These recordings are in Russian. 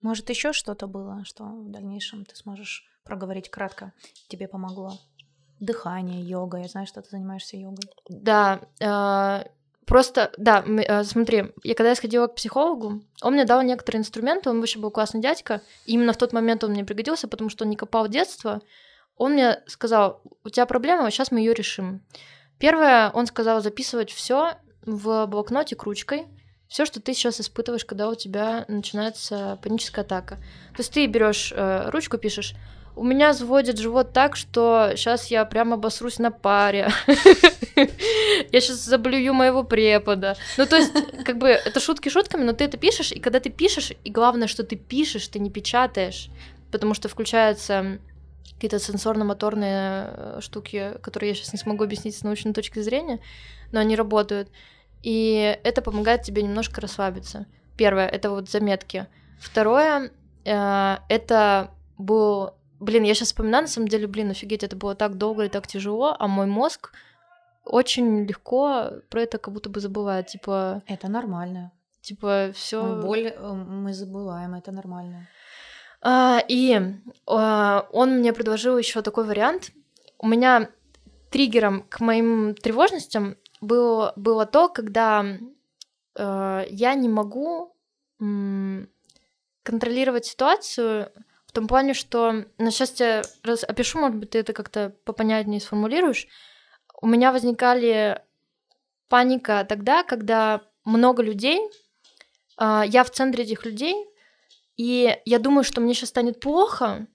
Может, еще что-то было, что в дальнейшем ты сможешь проговорить кратко, тебе помогло? Дыхание, йога, я знаю, что ты занимаешься йогой. Да, э, просто, да, э, смотри, я когда я сходила к психологу, он мне дал некоторые инструменты, он вообще был классный дядька, и именно в тот момент он мне пригодился, потому что он не копал детство. Он мне сказал, у тебя проблема, сейчас мы ее решим. Первое, он сказал записывать все в блокноте к ручкой, все, что ты сейчас испытываешь, когда у тебя начинается паническая атака. То есть ты берешь э, ручку, пишешь, у меня сводит живот так, что сейчас я прямо обосрусь на паре. Я сейчас заблюю моего препода. Ну, то есть, как бы, это шутки шутками, но ты это пишешь, и когда ты пишешь, и главное, что ты пишешь, ты не печатаешь, потому что включаются какие-то сенсорно-моторные э, штуки, которые я сейчас не смогу объяснить с научной точки зрения, но они работают. И это помогает тебе немножко расслабиться. Первое, это вот заметки. Второе, э, это был... Блин, я сейчас вспоминаю, на самом деле, блин, офигеть, это было так долго и так тяжело, а мой мозг очень легко про это как будто бы забывает. Типа... Это нормально. Типа, все. Боль э, мы забываем, это нормально. А, и а, он мне предложил еще такой вариант. У меня триггером к моим тревожностям было, было то, когда э, я не могу м, контролировать ситуацию в том плане, что... Ну, сейчас я раз опишу, может быть, ты это как-то попонятнее сформулируешь. У меня возникали паника тогда, когда много людей, э, я в центре этих людей, и я думаю, что мне сейчас станет плохо,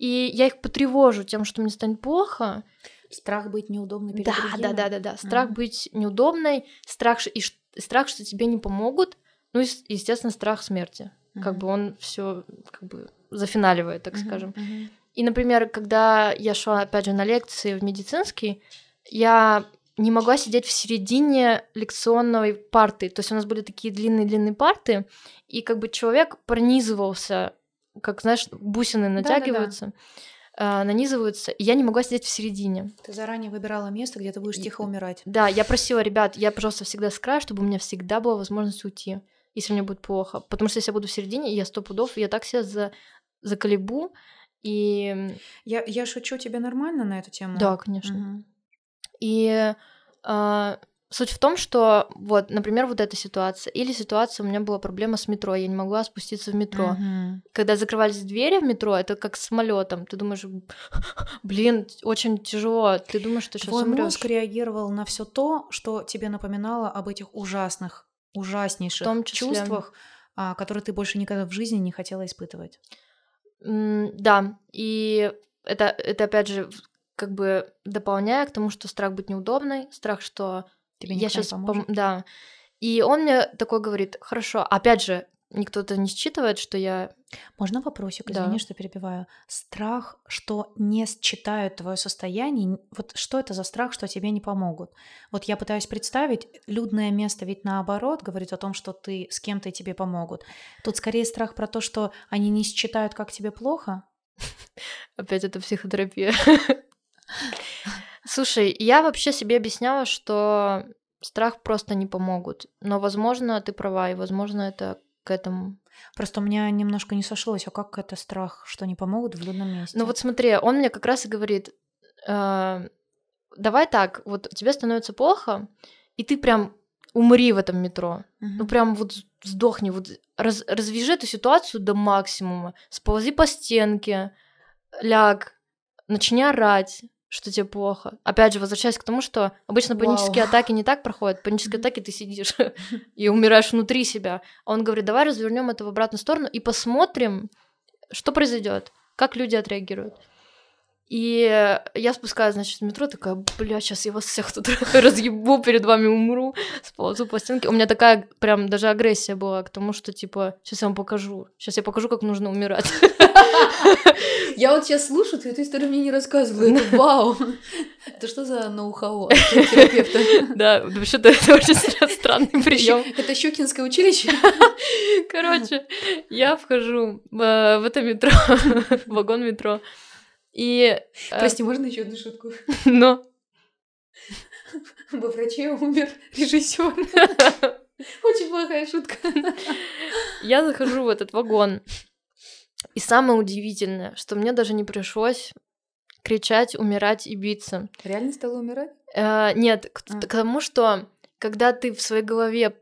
и я их потревожу тем, что мне станет плохо. Страх быть неудобной перед да, другими. Да, да, да, да. Страх mm-hmm. быть неудобной, страх и страх, что тебе не помогут, ну и, естественно, страх смерти. Mm-hmm. Как бы он все как бы зафиналивает, так mm-hmm. скажем. Mm-hmm. И, например, когда я шла, опять же, на лекции в медицинский, я не могла сидеть в середине лекционной парты. То есть у нас были такие длинные-длинные парты, и как бы человек пронизывался, как, знаешь, бусины натягиваются. Да, да, да нанизываются, и я не могла сидеть в середине. Ты заранее выбирала место, где ты будешь тихо умирать. Да, я просила ребят, я, пожалуйста, всегда с края, чтобы у меня всегда была возможность уйти, если мне будет плохо. Потому что если я буду в середине, я сто пудов, я так себя за, заколебу, и... Я, я шучу тебе нормально на эту тему? Да, конечно. Угу. И э, суть в том, что вот, например, вот эта ситуация, или ситуация, у меня была проблема с метро, я не могла спуститься в метро. Угу. Когда закрывались двери в метро, это как с самолетом. Ты думаешь, блин, очень тяжело. Ты думаешь, что сейчас Твой умрёшь. мозг реагировал на все то, что тебе напоминало об этих ужасных, ужаснейших в том числе. чувствах, а, которые ты больше никогда в жизни не хотела испытывать. Mm, да, и это, это опять же как бы дополняя к тому, что страх быть неудобной, страх, что Тебе я сейчас пом... да. И он мне такой говорит: хорошо, опять же, никто это не считывает, что я. Можно вопросик, извини, да. что перебиваю. Страх, что не считают твое состояние. Вот что это за страх, что тебе не помогут? Вот я пытаюсь представить, людное место ведь наоборот говорит о том, что ты с кем-то и тебе помогут. Тут скорее страх про то, что они не считают, как тебе плохо. Опять это психотерапия. Слушай, я вообще себе объясняла, что страх просто не помогут. Но, возможно, ты права, и, возможно, это к этому. Просто у меня немножко не сошлось, а как это страх, что не помогут в людном месте? Ну вот смотри, он мне как раз и говорит, э, давай так, вот тебе становится плохо, и ты прям умри в этом метро. Угу. Ну прям вот сдохни, вот раз, развяжи эту ситуацию до максимума, сползи по стенке, ляг, начни орать, что тебе плохо. Опять же, возвращаясь к тому, что обычно панические Вау. атаки не так проходят. Панические атаки ты сидишь и умираешь внутри себя. А он говорит, давай развернем это в обратную сторону и посмотрим, что произойдет, как люди отреагируют. И я спускаюсь, значит, в метро, такая, бля, сейчас я вас всех тут разъебу, перед вами умру, сползу по стенке. У меня такая прям даже агрессия была к тому, что, типа, сейчас я вам покажу. Сейчас я покажу, как нужно умирать. Я вот сейчас слушаю, ты эту историю мне не рассказывала. Это вау! Это что за ноу-хау терапевта? Да, вообще-то это очень странный прием. Это Щукинское училище? Короче, я вхожу в это метро, вагон метро, и... Э, Прости, можно еще одну шутку? Но. Во враче умер режиссер. Очень плохая шутка. Я захожу в этот вагон. И самое удивительное, что мне даже не пришлось кричать, умирать и биться. Реально стала умирать? Э, нет, к, а. к тому, что когда ты в своей голове,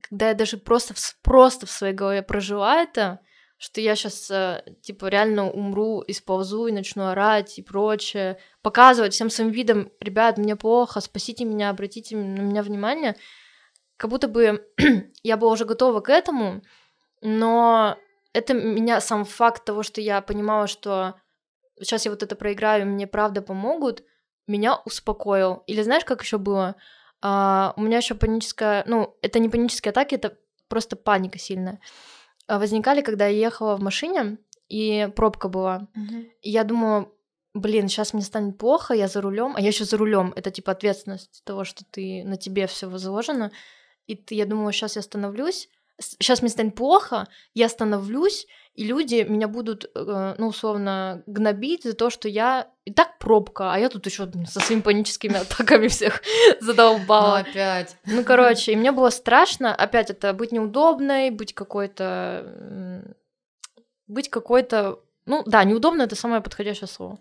когда я даже просто, просто в своей голове прожила это, что я сейчас, э, типа, реально умру, исползу и начну орать и прочее, показывать всем своим видом, ребят, мне плохо, спасите меня, обратите на меня внимание, как будто бы я была уже готова к этому, но это меня сам факт того, что я понимала, что сейчас я вот это проиграю, мне правда помогут, меня успокоил. Или знаешь, как еще было? А, у меня еще паническая, ну, это не панические атаки, это просто паника сильная. А, возникали, когда я ехала в машине, и пробка была. Угу. И я думала, блин, сейчас мне станет плохо, я за рулем, а я еще за рулем. Это типа ответственность того, что ты на тебе все возложено. И ты, я думала, сейчас я остановлюсь, сейчас мне станет плохо, я остановлюсь, и люди меня будут, э, ну, условно, гнобить за то, что я и так пробка, а я тут еще со своими паническими атаками всех задолбала. Ну, опять. Ну, короче, и мне было страшно, опять это быть неудобной, быть какой-то... Быть какой-то... Ну, да, неудобно — это самое подходящее слово.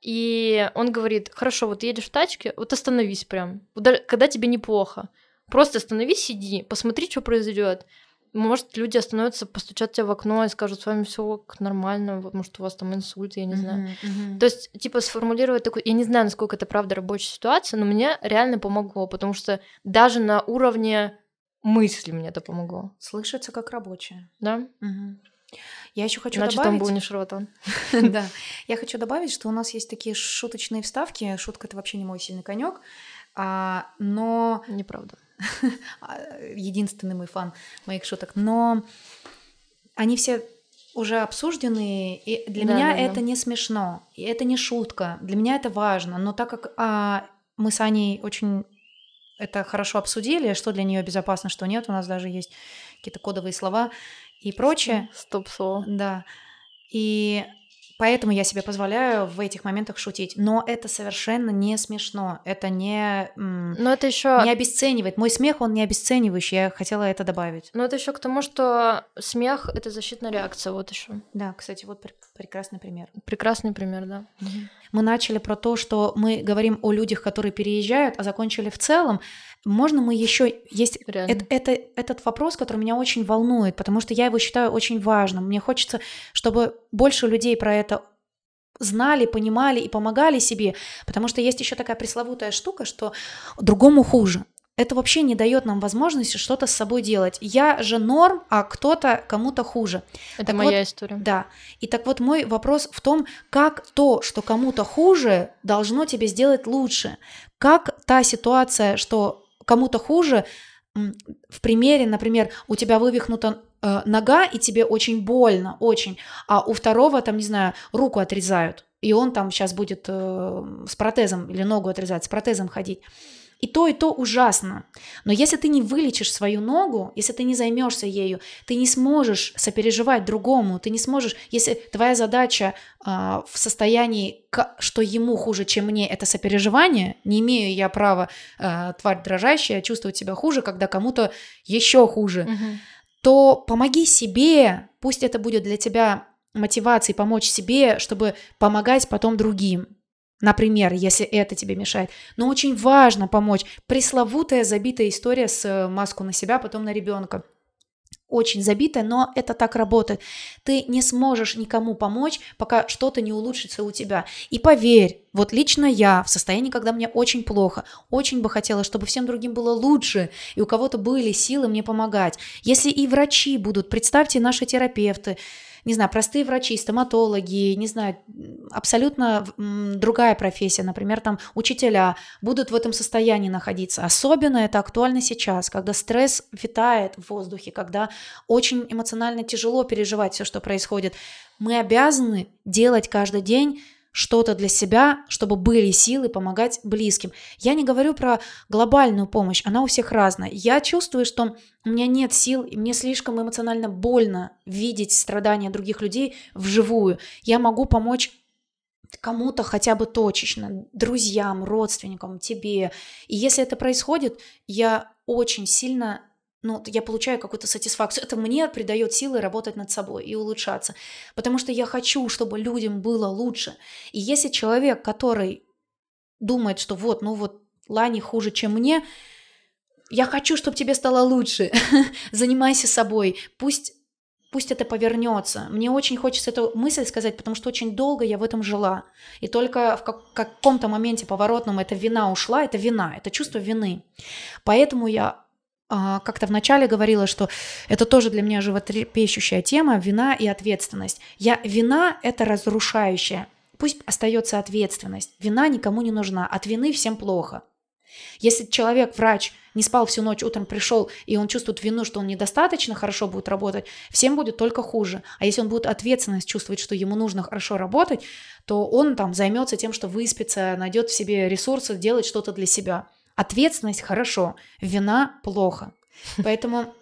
И он говорит, хорошо, вот едешь в тачке, вот остановись прям, когда тебе неплохо. Просто остановись, сиди, посмотри, что произойдет. Может, люди остановятся, постучат тебе в окно и скажут, с вами все нормально, может, у вас там инсульт, я не знаю. Uh-huh, uh-huh. То есть, типа, сформулировать такую... Я не знаю, насколько это правда рабочая ситуация, но мне реально помогло, потому что даже на уровне мысли мне это помогло. Слышится как рабочая. Да? Угу. Я еще хочу Значит, добавить... он был не шарлатан. Да. Я хочу добавить, что у нас есть такие шуточные вставки. Шутка — это вообще не мой сильный конек. А, но... Неправда. А, единственный мой фан моих шуток. Но они все уже обсуждены, и для да, меня да, это да. не смешно, и это не шутка, для меня это важно, но так как а, мы с Аней очень это хорошо обсудили, что для нее безопасно, что нет, у нас даже есть какие-то кодовые слова и прочее. Стоп-слово. Да. И Поэтому я себе позволяю в этих моментах шутить. Но это совершенно не смешно. Это не... Но это еще не обесценивает. Мой смех, он не обесценивающий. Я хотела это добавить. Но это еще к тому, что смех — это защитная реакция. Вот еще. Да, кстати, вот прекрасный пример. Прекрасный пример, да. Угу. Мы начали про то, что мы говорим о людях, которые переезжают, а закончили в целом. Можно мы еще есть это, это, этот вопрос, который меня очень волнует, потому что я его считаю очень важным. Мне хочется, чтобы больше людей про это знали, понимали и помогали себе, потому что есть еще такая пресловутая штука, что другому хуже. Это вообще не дает нам возможности что-то с собой делать. Я же норм, а кто-то кому-то хуже. Это так моя вот, история. Да. И так вот мой вопрос в том, как то, что кому-то хуже, должно тебе сделать лучше. Как та ситуация, что кому-то хуже. В примере, например, у тебя вывихнута э, нога, и тебе очень больно, очень, а у второго, там, не знаю, руку отрезают, и он там сейчас будет э, с протезом или ногу отрезать, с протезом ходить. И то, и то ужасно. Но если ты не вылечишь свою ногу, если ты не займешься ею, ты не сможешь сопереживать другому, ты не сможешь, если твоя задача э, в состоянии, что ему хуже, чем мне, это сопереживание, не имею я права, э, тварь дрожащая, чувствовать себя хуже, когда кому-то еще хуже, угу. То помоги себе, пусть это будет для тебя мотивацией помочь себе, чтобы помогать потом другим. Например, если это тебе мешает. Но очень важно помочь. Пресловутая забитая история с э, маску на себя, потом на ребенка. Очень забитая, но это так работает. Ты не сможешь никому помочь, пока что-то не улучшится у тебя. И поверь, вот лично я в состоянии, когда мне очень плохо, очень бы хотела, чтобы всем другим было лучше, и у кого-то были силы мне помогать. Если и врачи будут, представьте, наши терапевты, не знаю, простые врачи, стоматологи, не знаю, абсолютно другая профессия, например, там учителя будут в этом состоянии находиться. Особенно это актуально сейчас, когда стресс витает в воздухе, когда очень эмоционально тяжело переживать все, что происходит. Мы обязаны делать каждый день что-то для себя, чтобы были силы помогать близким. Я не говорю про глобальную помощь, она у всех разная. Я чувствую, что у меня нет сил, и мне слишком эмоционально больно видеть страдания других людей вживую. Я могу помочь кому-то хотя бы точечно, друзьям, родственникам, тебе. И если это происходит, я очень сильно ну, я получаю какую-то сатисфакцию. Это мне придает силы работать над собой и улучшаться. Потому что я хочу, чтобы людям было лучше. И если человек, который думает, что вот, ну вот, Лани хуже, чем мне, я хочу, чтобы тебе стало лучше. Занимайся собой. Пусть пусть это повернется. Мне очень хочется эту мысль сказать, потому что очень долго я в этом жила. И только в как- каком-то моменте поворотном эта вина ушла, это вина, это чувство вины. Поэтому я как-то вначале говорила, что это тоже для меня животрепещущая тема, вина и ответственность. Я, вина – это разрушающая. Пусть остается ответственность. Вина никому не нужна. От вины всем плохо. Если человек, врач, не спал всю ночь, утром пришел, и он чувствует вину, что он недостаточно хорошо будет работать, всем будет только хуже. А если он будет ответственность чувствовать, что ему нужно хорошо работать, то он там займется тем, что выспится, найдет в себе ресурсы, делать что-то для себя. Ответственность хорошо, вина плохо. Поэтому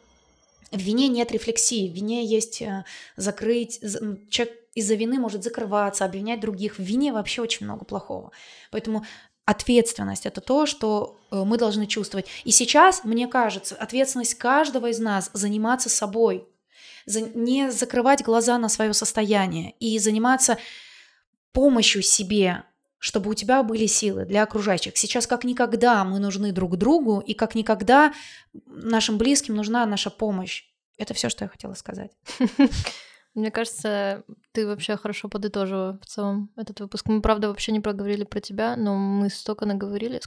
в вине нет рефлексии, в вине есть э, закрыть, человек из-за вины может закрываться, обвинять других. В вине вообще очень много плохого. Поэтому ответственность это то, что э, мы должны чувствовать. И сейчас, мне кажется, ответственность каждого из нас заниматься собой, не закрывать глаза на свое состояние и заниматься помощью себе, чтобы у тебя были силы для окружающих. Сейчас как никогда мы нужны друг другу, и как никогда нашим близким нужна наша помощь. Это все, что я хотела сказать. Мне кажется, ты вообще хорошо подытожила в целом этот выпуск. Мы, правда, вообще не проговорили про тебя, но мы столько наговорили.